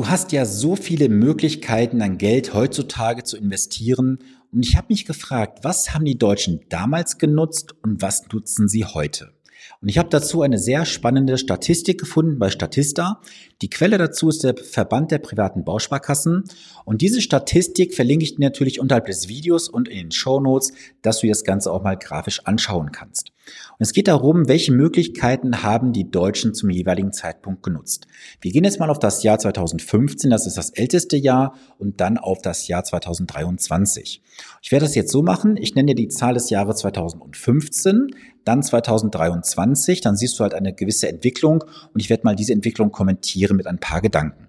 Du hast ja so viele Möglichkeiten, dein Geld heutzutage zu investieren. Und ich habe mich gefragt, was haben die Deutschen damals genutzt und was nutzen sie heute? Und ich habe dazu eine sehr spannende Statistik gefunden bei Statista. Die Quelle dazu ist der Verband der privaten Bausparkassen. Und diese Statistik verlinke ich dir natürlich unterhalb des Videos und in den Show Notes, dass du dir das Ganze auch mal grafisch anschauen kannst. Und es geht darum, welche Möglichkeiten haben die Deutschen zum jeweiligen Zeitpunkt genutzt. Wir gehen jetzt mal auf das Jahr 2015, das ist das älteste Jahr, und dann auf das Jahr 2023. Ich werde das jetzt so machen, ich nenne dir die Zahl des Jahres 2015, dann 2023, dann siehst du halt eine gewisse Entwicklung und ich werde mal diese Entwicklung kommentieren mit ein paar Gedanken.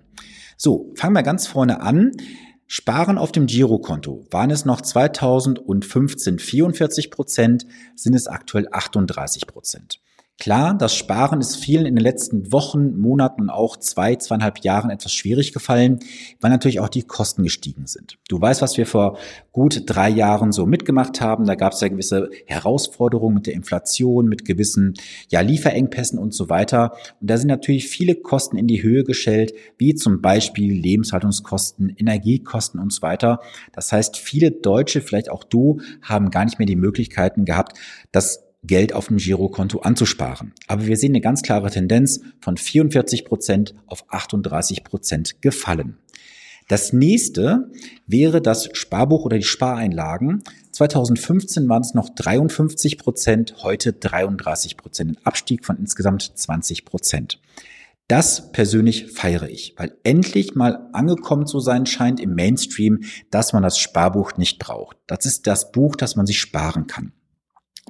So, fangen wir ganz vorne an. Sparen auf dem Girokonto waren es noch 2015 44 Prozent, sind es aktuell 38 Prozent. Klar, das Sparen ist vielen in den letzten Wochen, Monaten und auch zwei, zweieinhalb Jahren etwas schwierig gefallen, weil natürlich auch die Kosten gestiegen sind. Du weißt, was wir vor gut drei Jahren so mitgemacht haben. Da gab es ja gewisse Herausforderungen mit der Inflation, mit gewissen ja, Lieferengpässen und so weiter. Und da sind natürlich viele Kosten in die Höhe gestellt, wie zum Beispiel Lebenshaltungskosten, Energiekosten und so weiter. Das heißt, viele Deutsche, vielleicht auch du, haben gar nicht mehr die Möglichkeiten gehabt, das Geld auf dem Girokonto anzusparen. Aber wir sehen eine ganz klare Tendenz von 44 Prozent auf 38 Prozent gefallen. Das nächste wäre das Sparbuch oder die Spareinlagen. 2015 waren es noch 53 Prozent, heute 33 Prozent. Ein Abstieg von insgesamt 20 Prozent. Das persönlich feiere ich, weil endlich mal angekommen zu sein scheint im Mainstream, dass man das Sparbuch nicht braucht. Das ist das Buch, das man sich sparen kann.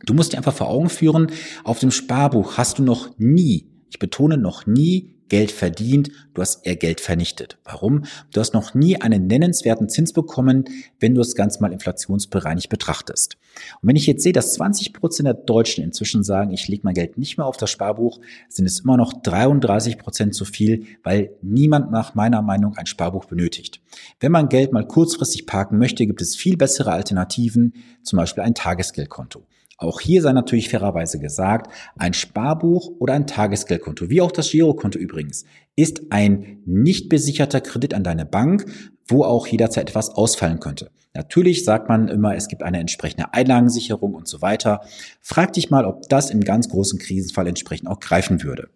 Du musst dir einfach vor Augen führen, auf dem Sparbuch hast du noch nie, ich betone noch nie, Geld verdient, du hast eher Geld vernichtet. Warum? Du hast noch nie einen nennenswerten Zins bekommen, wenn du das Ganze mal inflationsbereinigt betrachtest. Und wenn ich jetzt sehe, dass 20 Prozent der Deutschen inzwischen sagen, ich lege mein Geld nicht mehr auf das Sparbuch, sind es immer noch 33 Prozent zu viel, weil niemand nach meiner Meinung ein Sparbuch benötigt. Wenn man Geld mal kurzfristig parken möchte, gibt es viel bessere Alternativen, zum Beispiel ein Tagesgeldkonto. Auch hier sei natürlich fairerweise gesagt, ein Sparbuch oder ein Tagesgeldkonto, wie auch das Girokonto übrigens, ist ein nicht besicherter Kredit an deine Bank, wo auch jederzeit etwas ausfallen könnte. Natürlich sagt man immer, es gibt eine entsprechende Einlagensicherung und so weiter. Frag dich mal, ob das im ganz großen Krisenfall entsprechend auch greifen würde.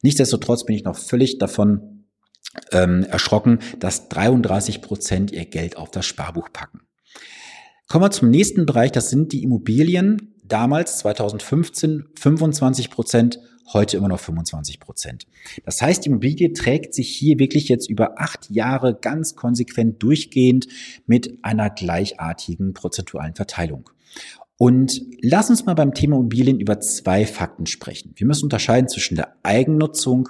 Nichtsdestotrotz bin ich noch völlig davon ähm, erschrocken, dass 33 Prozent ihr Geld auf das Sparbuch packen. Kommen wir zum nächsten Bereich, das sind die Immobilien damals 2015 25 Prozent, heute immer noch 25 Prozent. Das heißt, die Immobilie trägt sich hier wirklich jetzt über acht Jahre ganz konsequent durchgehend mit einer gleichartigen prozentualen Verteilung. Und lass uns mal beim Thema Immobilien über zwei Fakten sprechen. Wir müssen unterscheiden zwischen der Eigennutzung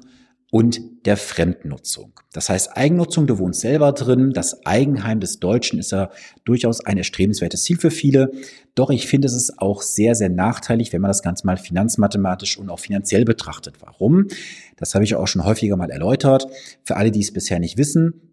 und der Fremdnutzung. Das heißt, Eigennutzung, du wohnst selber drin, das Eigenheim des Deutschen ist ja durchaus ein erstrebenswertes Ziel für viele. Doch ich finde, es ist auch sehr, sehr nachteilig, wenn man das Ganze mal finanzmathematisch und auch finanziell betrachtet. Warum? Das habe ich auch schon häufiger mal erläutert. Für alle, die es bisher nicht wissen,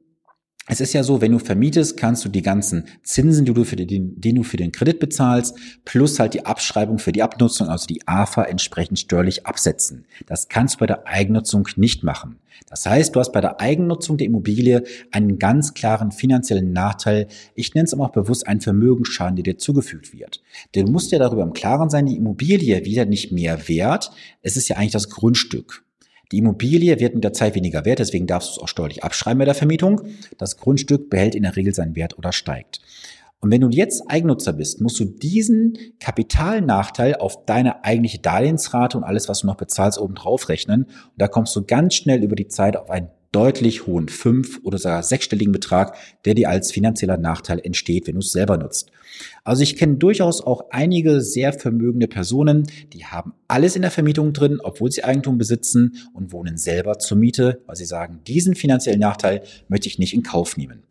es ist ja so, wenn du vermietest, kannst du die ganzen Zinsen, die du für den, den du für den Kredit bezahlst, plus halt die Abschreibung für die Abnutzung, also die AFA, entsprechend steuerlich absetzen. Das kannst du bei der Eigennutzung nicht machen. Das heißt, du hast bei der Eigennutzung der Immobilie einen ganz klaren finanziellen Nachteil. Ich nenne es aber auch bewusst einen Vermögensschaden, der dir zugefügt wird. Denn du musst dir darüber im Klaren sein, die Immobilie wieder nicht mehr wert. Es ist ja eigentlich das Grundstück. Die Immobilie wird mit der Zeit weniger wert, deswegen darfst du es auch steuerlich abschreiben bei der Vermietung. Das Grundstück behält in der Regel seinen Wert oder steigt. Und wenn du jetzt Eigennutzer bist, musst du diesen Kapitalnachteil auf deine eigentliche Darlehensrate und alles, was du noch bezahlst, oben drauf rechnen. Und da kommst du ganz schnell über die Zeit auf einen deutlich hohen fünf- oder sogar sechsstelligen Betrag, der dir als finanzieller Nachteil entsteht, wenn du es selber nutzt. Also ich kenne durchaus auch einige sehr vermögende Personen, die haben alles in der Vermietung drin, obwohl sie Eigentum besitzen und wohnen selber zur Miete, weil sie sagen, diesen finanziellen Nachteil möchte ich nicht in Kauf nehmen.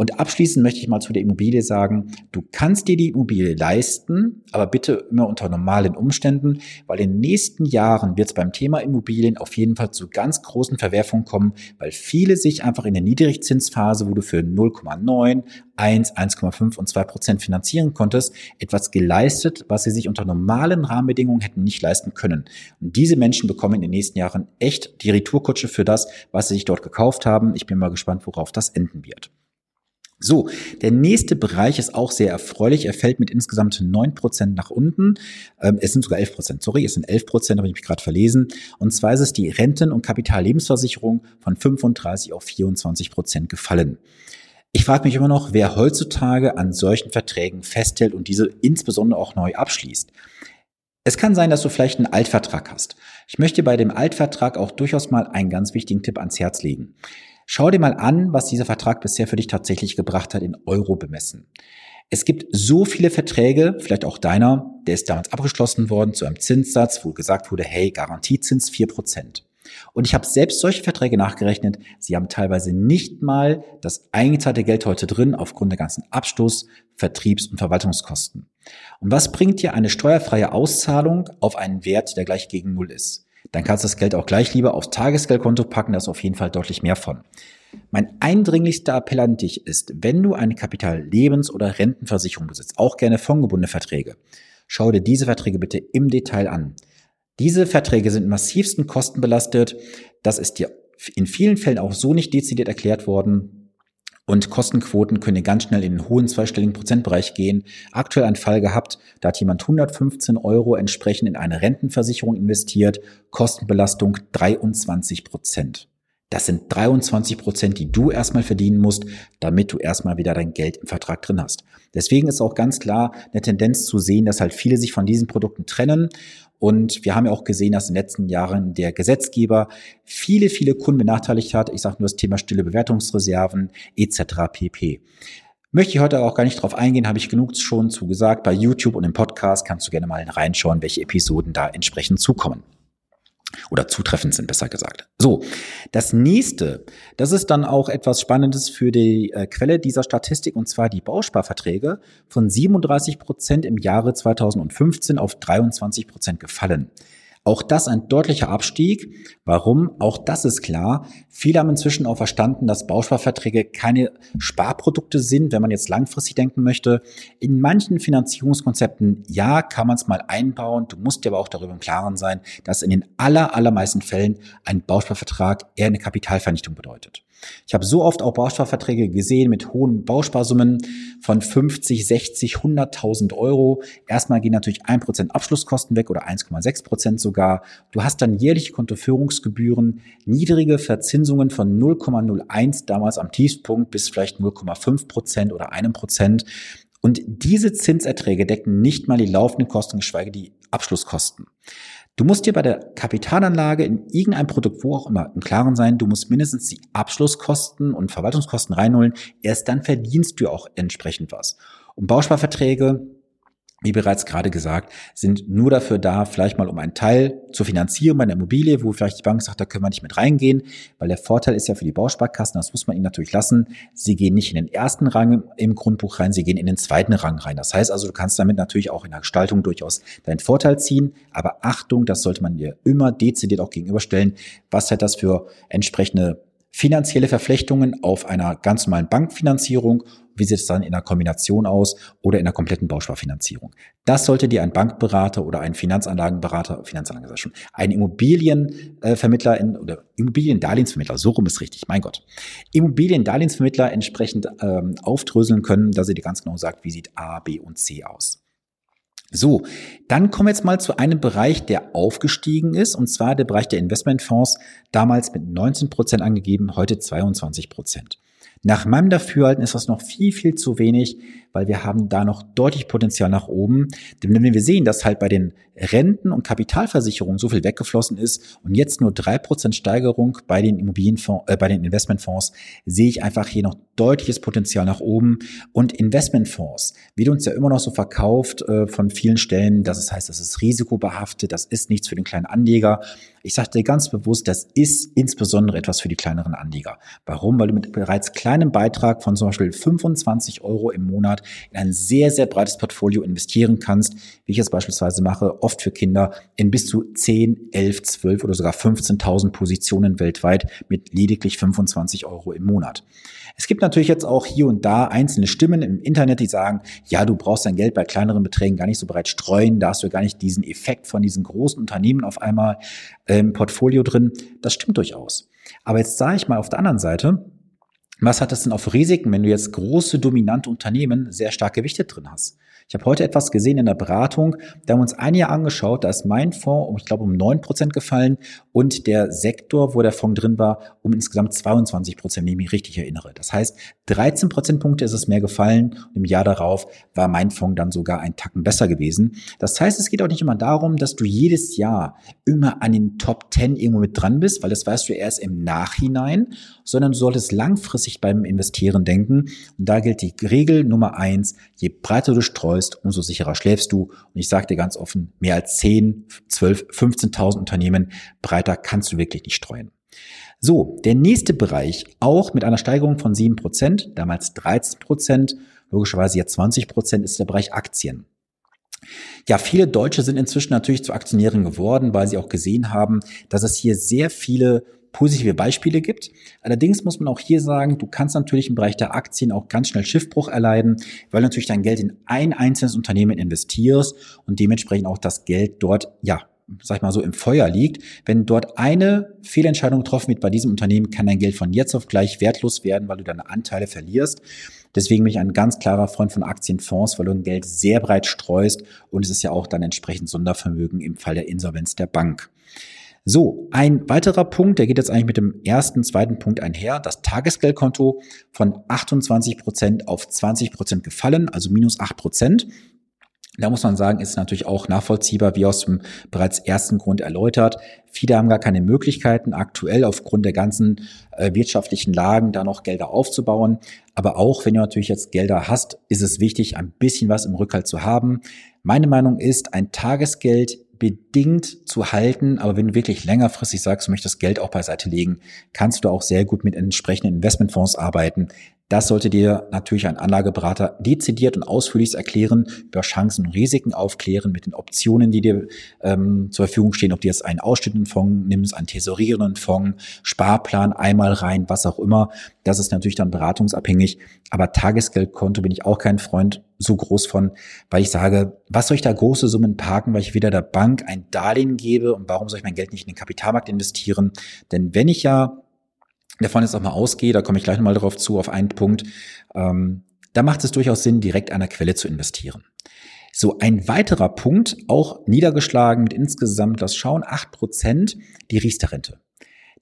Und abschließend möchte ich mal zu der Immobilie sagen, du kannst dir die Immobilie leisten, aber bitte immer unter normalen Umständen, weil in den nächsten Jahren wird es beim Thema Immobilien auf jeden Fall zu ganz großen Verwerfungen kommen, weil viele sich einfach in der Niedrigzinsphase, wo du für 0,9, 1, 1,5 und 2 Prozent finanzieren konntest, etwas geleistet, was sie sich unter normalen Rahmenbedingungen hätten nicht leisten können. Und diese Menschen bekommen in den nächsten Jahren echt die Retourkutsche für das, was sie sich dort gekauft haben. Ich bin mal gespannt, worauf das enden wird. So, der nächste Bereich ist auch sehr erfreulich. Er fällt mit insgesamt neun Prozent nach unten. Ähm, es sind sogar elf Prozent, sorry, es sind elf Prozent, habe ich mich gerade verlesen. Und zwar ist es die Renten- und Kapitallebensversicherung von 35 auf 24 Prozent gefallen. Ich frage mich immer noch, wer heutzutage an solchen Verträgen festhält und diese insbesondere auch neu abschließt. Es kann sein, dass du vielleicht einen Altvertrag hast. Ich möchte bei dem Altvertrag auch durchaus mal einen ganz wichtigen Tipp ans Herz legen. Schau dir mal an, was dieser Vertrag bisher für dich tatsächlich gebracht hat in Euro bemessen. Es gibt so viele Verträge, vielleicht auch deiner, der ist damals abgeschlossen worden zu einem Zinssatz, wo gesagt wurde, hey, Garantiezins vier Prozent. Und ich habe selbst solche Verträge nachgerechnet. Sie haben teilweise nicht mal das eingezahlte Geld heute drin aufgrund der ganzen Abstoß, Vertriebs- und Verwaltungskosten. Und was bringt dir eine steuerfreie Auszahlung auf einen Wert, der gleich gegen Null ist? Dann kannst du das Geld auch gleich lieber aufs Tagesgeldkonto packen, da ist auf jeden Fall deutlich mehr von. Mein eindringlichster Appell an dich ist, wenn du eine Kapitallebens- oder Rentenversicherung besitzt, auch gerne fondgebundene Verträge, schau dir diese Verträge bitte im Detail an. Diese Verträge sind massivsten Kosten belastet. Das ist dir in vielen Fällen auch so nicht dezidiert erklärt worden. Und Kostenquoten können ganz schnell in den hohen zweistelligen Prozentbereich gehen. Aktuell ein Fall gehabt, da hat jemand 115 Euro entsprechend in eine Rentenversicherung investiert, Kostenbelastung 23 Prozent. Das sind 23 Prozent, die du erstmal verdienen musst, damit du erstmal wieder dein Geld im Vertrag drin hast. Deswegen ist auch ganz klar eine Tendenz zu sehen, dass halt viele sich von diesen Produkten trennen und wir haben ja auch gesehen, dass in den letzten Jahren der Gesetzgeber viele, viele Kunden benachteiligt hat. Ich sage nur das Thema stille Bewertungsreserven etc. pp. Möchte ich heute auch gar nicht drauf eingehen, habe ich genug schon zu gesagt. Bei YouTube und im Podcast kannst du gerne mal reinschauen, welche Episoden da entsprechend zukommen oder zutreffend sind, besser gesagt. So, das nächste, das ist dann auch etwas Spannendes für die äh, Quelle dieser Statistik, und zwar die Bausparverträge von 37 Prozent im Jahre 2015 auf 23 Prozent gefallen. Auch das ein deutlicher Abstieg. Warum? Auch das ist klar. Viele haben inzwischen auch verstanden, dass Bausparverträge keine Sparprodukte sind, wenn man jetzt langfristig denken möchte. In manchen Finanzierungskonzepten, ja, kann man es mal einbauen. Du musst dir aber auch darüber im Klaren sein, dass in den aller, allermeisten Fällen ein Bausparvertrag eher eine Kapitalvernichtung bedeutet. Ich habe so oft auch Bausparverträge gesehen mit hohen Bausparsummen von 50, 60, 100.000 Euro. Erstmal gehen natürlich 1% Abschlusskosten weg oder 1,6% sogar. Du hast dann jährliche Kontoführungsgebühren, niedrige Verzinsungen von 0,01 damals am Tiefpunkt bis vielleicht 0,5% oder 1%. Und diese Zinserträge decken nicht mal die laufenden Kosten, geschweige die Abschlusskosten. Du musst dir bei der Kapitalanlage in irgendein Produkt, wo auch immer, im Klaren sein, du musst mindestens die Abschlusskosten und Verwaltungskosten reinholen. Erst dann verdienst du auch entsprechend was. Und Bausparverträge, wie bereits gerade gesagt, sind nur dafür da, vielleicht mal um einen Teil zur Finanzierung einer Immobilie, wo vielleicht die Bank sagt, da können wir nicht mit reingehen, weil der Vorteil ist ja für die Bausparkassen, das muss man ihnen natürlich lassen, sie gehen nicht in den ersten Rang im Grundbuch rein, sie gehen in den zweiten Rang rein. Das heißt also, du kannst damit natürlich auch in der Gestaltung durchaus deinen Vorteil ziehen, aber Achtung, das sollte man dir immer dezidiert auch gegenüberstellen. Was hat das für entsprechende finanzielle Verflechtungen auf einer ganz normalen Bankfinanzierung. Wie sieht es dann in einer Kombination aus oder in einer kompletten Bausparfinanzierung? Das sollte dir ein Bankberater oder ein Finanzanlagenberater, Finanzanlagen schon, ein Immobilienvermittler in, oder Immobiliendarlehensvermittler, so rum ist richtig, mein Gott. Immobiliendarlehensvermittler entsprechend ähm, aufdröseln können, dass er dir ganz genau sagt, wie sieht A, B und C aus. So, dann kommen wir jetzt mal zu einem Bereich, der aufgestiegen ist, und zwar der Bereich der Investmentfonds, damals mit 19 Prozent angegeben, heute 22 Prozent. Nach meinem Dafürhalten ist das noch viel, viel zu wenig, weil wir haben da noch deutlich Potenzial nach oben. Denn wenn wir sehen, dass halt bei den Renten- und Kapitalversicherungen so viel weggeflossen ist und jetzt nur drei Prozent Steigerung bei den Immobilienfonds, äh, bei den Investmentfonds, sehe ich einfach hier noch deutliches Potenzial nach oben. Und Investmentfonds wird uns ja immer noch so verkauft äh, von vielen Stellen, dass es heißt, das ist risikobehaftet, das ist nichts für den kleinen Anleger. Ich dir ganz bewusst, das ist insbesondere etwas für die kleineren Anleger. Warum? Weil du mit bereits kleinem Beitrag von zum Beispiel 25 Euro im Monat in ein sehr, sehr breites Portfolio investieren kannst. wie ich es beispielsweise mache, oft für Kinder in bis zu 10, 11, 12 oder sogar 15.000 Positionen weltweit mit lediglich 25 Euro im Monat. Es gibt natürlich jetzt auch hier und da einzelne Stimmen im Internet, die sagen, ja, du brauchst dein Geld bei kleineren Beträgen gar nicht so breit streuen, da hast du gar nicht diesen Effekt von diesen großen Unternehmen auf einmal im Portfolio drin. Das stimmt durchaus. Aber jetzt sage ich mal auf der anderen Seite, was hat das denn für Risiken, wenn du jetzt große, dominante Unternehmen sehr stark gewichtet drin hast? Ich habe heute etwas gesehen in der Beratung, da haben wir uns ein Jahr angeschaut, da ist mein Fonds, ich glaube, um neun Prozent gefallen und der Sektor, wo der Fonds drin war, um insgesamt 22 Prozent, wenn ich mich richtig erinnere. Das heißt, 13 Prozentpunkte ist es mehr gefallen und im Jahr darauf war mein Fonds dann sogar ein Tacken besser gewesen. Das heißt, es geht auch nicht immer darum, dass du jedes Jahr immer an den Top 10 irgendwo mit dran bist, weil das weißt du erst im Nachhinein, sondern du solltest langfristig beim Investieren denken. Und da gilt die Regel Nummer eins, je breiter du streust, umso sicherer schläfst du. Und ich sage dir ganz offen, mehr als 10, 12, 15.000 Unternehmen breiter kannst du wirklich nicht streuen. So, der nächste Bereich, auch mit einer Steigerung von 7%, damals 13%, logischerweise jetzt 20%, ist der Bereich Aktien. Ja, viele Deutsche sind inzwischen natürlich zu Aktionären geworden, weil sie auch gesehen haben, dass es hier sehr viele positive Beispiele gibt. Allerdings muss man auch hier sagen, du kannst natürlich im Bereich der Aktien auch ganz schnell Schiffbruch erleiden, weil du natürlich dein Geld in ein einzelnes Unternehmen investierst und dementsprechend auch das Geld dort, ja, sag ich mal so, im Feuer liegt. Wenn dort eine Fehlentscheidung getroffen wird bei diesem Unternehmen, kann dein Geld von jetzt auf gleich wertlos werden, weil du deine Anteile verlierst. Deswegen bin ich ein ganz klarer Freund von Aktienfonds, weil du dein Geld sehr breit streust und es ist ja auch dann entsprechend Sondervermögen im Fall der Insolvenz der Bank. So, ein weiterer Punkt, der geht jetzt eigentlich mit dem ersten, zweiten Punkt einher. Das Tagesgeldkonto von 28 Prozent auf 20 Prozent gefallen, also minus 8 Prozent. Da muss man sagen, ist natürlich auch nachvollziehbar, wie aus dem bereits ersten Grund erläutert. Viele haben gar keine Möglichkeiten, aktuell aufgrund der ganzen äh, wirtschaftlichen Lagen da noch Gelder aufzubauen. Aber auch wenn du natürlich jetzt Gelder hast, ist es wichtig, ein bisschen was im Rückhalt zu haben. Meine Meinung ist, ein Tagesgeld bedingt zu halten, aber wenn du wirklich längerfristig sagst, du möchtest Geld auch beiseite legen, kannst du auch sehr gut mit entsprechenden Investmentfonds arbeiten. Das sollte dir natürlich ein Anlageberater dezidiert und ausführlich erklären, über Chancen und Risiken aufklären, mit den Optionen, die dir ähm, zur Verfügung stehen, ob du jetzt einen ausschnittenden Fonds nimmst, einen tesorierenden Fonds, Sparplan, einmal rein, was auch immer. Das ist natürlich dann beratungsabhängig. Aber Tagesgeldkonto bin ich auch kein Freund so groß von, weil ich sage, was soll ich da große Summen parken, weil ich wieder der Bank ein Darlehen gebe und warum soll ich mein Geld nicht in den Kapitalmarkt investieren? Denn wenn ich ja davon jetzt auch mal ausgehe, da komme ich gleich nochmal darauf zu, auf einen Punkt, ähm, da macht es durchaus Sinn, direkt an der Quelle zu investieren. So, ein weiterer Punkt, auch niedergeschlagen mit insgesamt, das schauen, acht Prozent, die Riester-Rente.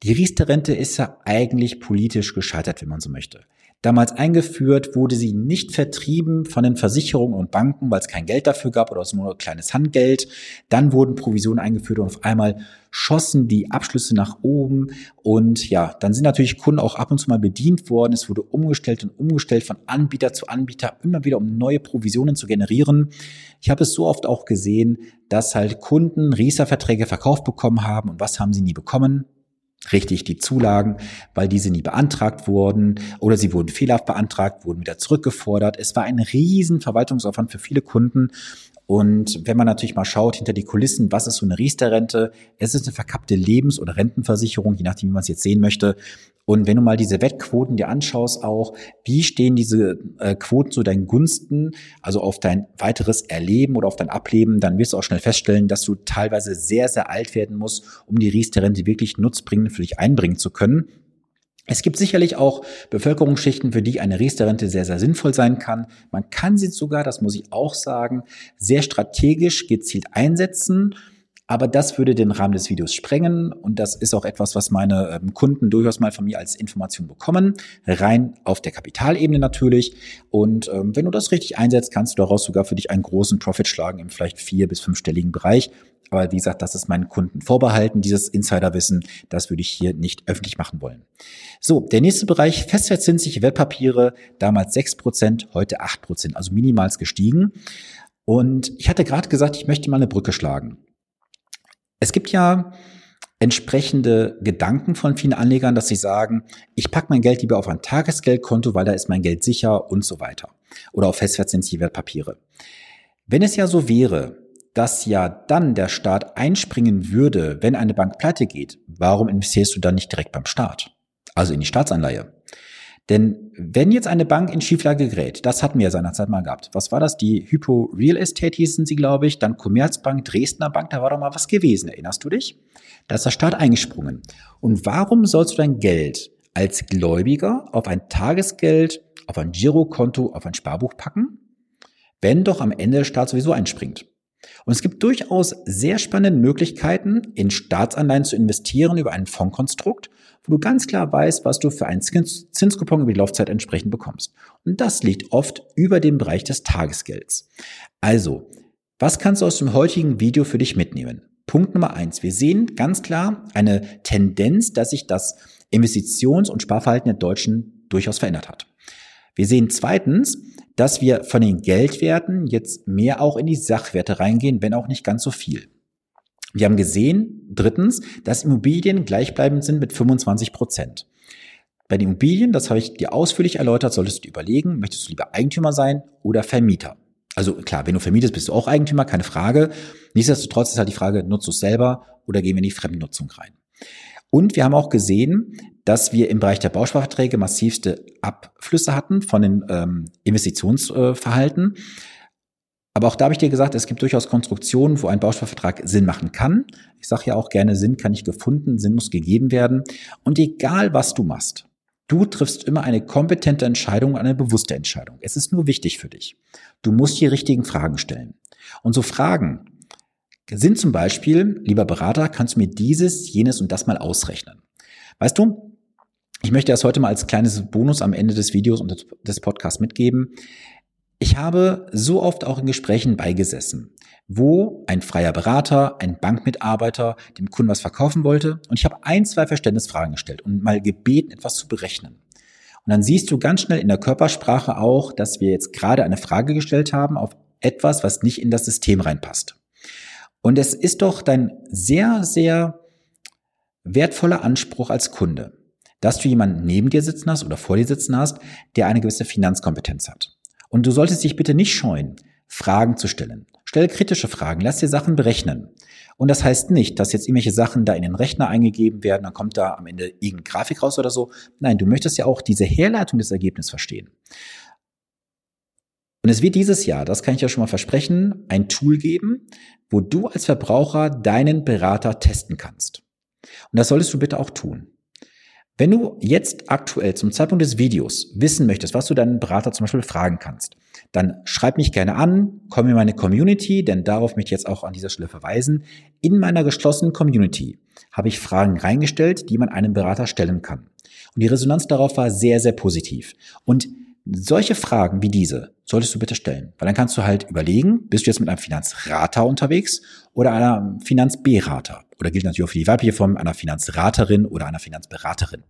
Die Riester-Rente ist ja eigentlich politisch gescheitert, wenn man so möchte. Damals eingeführt wurde sie nicht vertrieben von den Versicherungen und Banken, weil es kein Geld dafür gab oder es nur ein kleines Handgeld. Dann wurden Provisionen eingeführt und auf einmal schossen die Abschlüsse nach oben. Und ja, dann sind natürlich Kunden auch ab und zu mal bedient worden. Es wurde umgestellt und umgestellt von Anbieter zu Anbieter, immer wieder um neue Provisionen zu generieren. Ich habe es so oft auch gesehen, dass halt Kunden Rieser-Verträge verkauft bekommen haben. Und was haben sie nie bekommen? Richtig die Zulagen, weil diese nie beantragt wurden oder sie wurden fehlerhaft beantragt, wurden wieder zurückgefordert. Es war ein riesen Verwaltungsaufwand für viele Kunden. Und wenn man natürlich mal schaut hinter die Kulissen, was ist so eine Riester-Rente? Es ist eine verkappte Lebens- oder Rentenversicherung, je nachdem, wie man es jetzt sehen möchte. Und wenn du mal diese Wettquoten dir anschaust, auch, wie stehen diese äh, Quoten zu deinen Gunsten, also auf dein weiteres Erleben oder auf dein Ableben, dann wirst du auch schnell feststellen, dass du teilweise sehr, sehr alt werden musst, um die Riester-Rente wirklich nutzbringend für dich einbringen zu können. Es gibt sicherlich auch Bevölkerungsschichten, für die eine Riester-Rente sehr, sehr sinnvoll sein kann. Man kann sie sogar, das muss ich auch sagen, sehr strategisch gezielt einsetzen aber das würde den Rahmen des Videos sprengen und das ist auch etwas, was meine ähm, Kunden durchaus mal von mir als Information bekommen. Rein auf der Kapitalebene natürlich. Und ähm, wenn du das richtig einsetzt, kannst du daraus sogar für dich einen großen Profit schlagen im vielleicht vier- bis fünfstelligen Bereich. Aber wie gesagt, das ist meinen Kunden vorbehalten, dieses Insiderwissen. Das würde ich hier nicht öffentlich machen wollen. So, der nächste Bereich, festverzinsliche Wertpapiere, damals sechs Prozent, heute acht Prozent, also minimals gestiegen. Und ich hatte gerade gesagt, ich möchte mal eine Brücke schlagen. Es gibt ja entsprechende Gedanken von vielen Anlegern, dass sie sagen, ich packe mein Geld lieber auf ein Tagesgeldkonto, weil da ist mein Geld sicher und so weiter. Oder auf festverzinsliche Wertpapiere. Wenn es ja so wäre, dass ja dann der Staat einspringen würde, wenn eine Bank pleite geht, warum investierst du dann nicht direkt beim Staat? Also in die Staatsanleihe. Denn wenn jetzt eine Bank in Schieflage gerät, das hatten wir seinerzeit mal gehabt. Was war das? Die Hypo Real Estate hießen sie, glaube ich, dann Commerzbank, Dresdner Bank, da war doch mal was gewesen, erinnerst du dich? Da ist der Staat eingesprungen. Und warum sollst du dein Geld als Gläubiger auf ein Tagesgeld, auf ein Girokonto, auf ein Sparbuch packen, wenn doch am Ende der Staat sowieso einspringt? Und es gibt durchaus sehr spannende Möglichkeiten, in Staatsanleihen zu investieren über ein Fondskonstrukt, wo du ganz klar weißt, was du für einen Zins Zinskupon über die Laufzeit entsprechend bekommst. Und das liegt oft über dem Bereich des Tagesgelds. Also, was kannst du aus dem heutigen Video für dich mitnehmen? Punkt Nummer eins. Wir sehen ganz klar eine Tendenz, dass sich das Investitions- und Sparverhalten der Deutschen durchaus verändert hat. Wir sehen zweitens, dass wir von den Geldwerten jetzt mehr auch in die Sachwerte reingehen, wenn auch nicht ganz so viel. Wir haben gesehen, drittens, dass Immobilien gleichbleibend sind mit 25 Prozent. Bei den Immobilien, das habe ich dir ausführlich erläutert, solltest du dir überlegen, möchtest du lieber Eigentümer sein oder Vermieter? Also klar, wenn du vermietest, bist du auch Eigentümer, keine Frage. Nichtsdestotrotz ist halt die Frage, nutzt du es selber oder gehen wir in die Fremdnutzung rein? Und wir haben auch gesehen, dass wir im Bereich der Bausparverträge massivste Abflüsse hatten von den ähm, Investitionsverhalten. Aber auch da habe ich dir gesagt, es gibt durchaus Konstruktionen, wo ein Bausparvertrag Sinn machen kann. Ich sage ja auch gerne, Sinn kann nicht gefunden, Sinn muss gegeben werden. Und egal, was du machst, du triffst immer eine kompetente Entscheidung, eine bewusste Entscheidung. Es ist nur wichtig für dich. Du musst die richtigen Fragen stellen. Und so Fragen sind zum Beispiel, lieber Berater, kannst du mir dieses, jenes und das mal ausrechnen. Weißt du, ich möchte das heute mal als kleines Bonus am Ende des Videos und des Podcasts mitgeben. Ich habe so oft auch in Gesprächen beigesessen, wo ein freier Berater, ein Bankmitarbeiter dem Kunden was verkaufen wollte und ich habe ein, zwei Verständnisfragen gestellt und mal gebeten, etwas zu berechnen. Und dann siehst du ganz schnell in der Körpersprache auch, dass wir jetzt gerade eine Frage gestellt haben auf etwas, was nicht in das System reinpasst. Und es ist doch dein sehr, sehr wertvoller Anspruch als Kunde, dass du jemanden neben dir sitzen hast oder vor dir sitzen hast, der eine gewisse Finanzkompetenz hat. Und du solltest dich bitte nicht scheuen, Fragen zu stellen. Stell kritische Fragen, lass dir Sachen berechnen. Und das heißt nicht, dass jetzt irgendwelche Sachen da in den Rechner eingegeben werden, dann kommt da am Ende irgendeine Grafik raus oder so. Nein, du möchtest ja auch diese Herleitung des Ergebnisses verstehen. Und es wird dieses Jahr, das kann ich ja schon mal versprechen, ein Tool geben, wo du als Verbraucher deinen Berater testen kannst. Und das solltest du bitte auch tun. Wenn du jetzt aktuell zum Zeitpunkt des Videos wissen möchtest, was du deinen Berater zum Beispiel fragen kannst, dann schreib mich gerne an, komm in meine Community, denn darauf möchte ich jetzt auch an dieser Stelle verweisen. In meiner geschlossenen Community habe ich Fragen reingestellt, die man einem Berater stellen kann. Und die Resonanz darauf war sehr, sehr positiv. Und solche Fragen wie diese solltest du bitte stellen, weil dann kannst du halt überlegen, bist du jetzt mit einem Finanzrater unterwegs oder einer Finanzberater? Oder gilt natürlich auch für die weibliche Form einer Finanzraterin oder einer Finanzberaterin.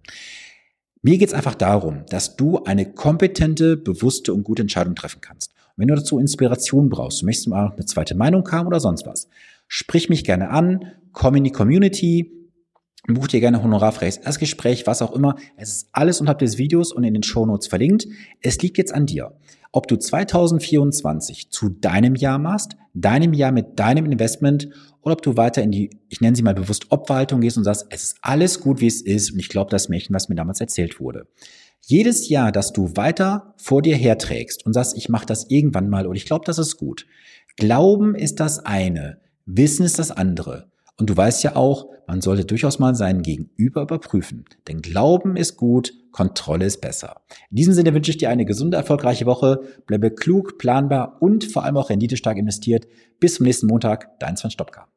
Mir geht es einfach darum, dass du eine kompetente, bewusste und gute Entscheidung treffen kannst. Und wenn du dazu Inspiration brauchst, du möchtest mal eine zweite Meinung haben oder sonst was, sprich mich gerne an, komm in die Community, Buch dir gerne honorarfreies Erstgespräch, was auch immer. Es ist alles unterhalb des Videos und in den Shownotes verlinkt. Es liegt jetzt an dir, ob du 2024 zu deinem Jahr machst, deinem Jahr mit deinem Investment oder ob du weiter in die, ich nenne sie mal bewusst Obwaltung gehst und sagst, es ist alles gut, wie es ist und ich glaube das Märchen, was mir damals erzählt wurde. Jedes Jahr, dass du weiter vor dir herträgst und sagst, ich mache das irgendwann mal oder ich glaube, das ist gut. Glauben ist das eine, Wissen ist das andere. Und du weißt ja auch, man sollte durchaus mal seinen Gegenüber überprüfen. Denn Glauben ist gut, Kontrolle ist besser. In diesem Sinne wünsche ich dir eine gesunde, erfolgreiche Woche. Bleibe klug, planbar und vor allem auch renditestark investiert. Bis zum nächsten Montag, dein Sven Stopka.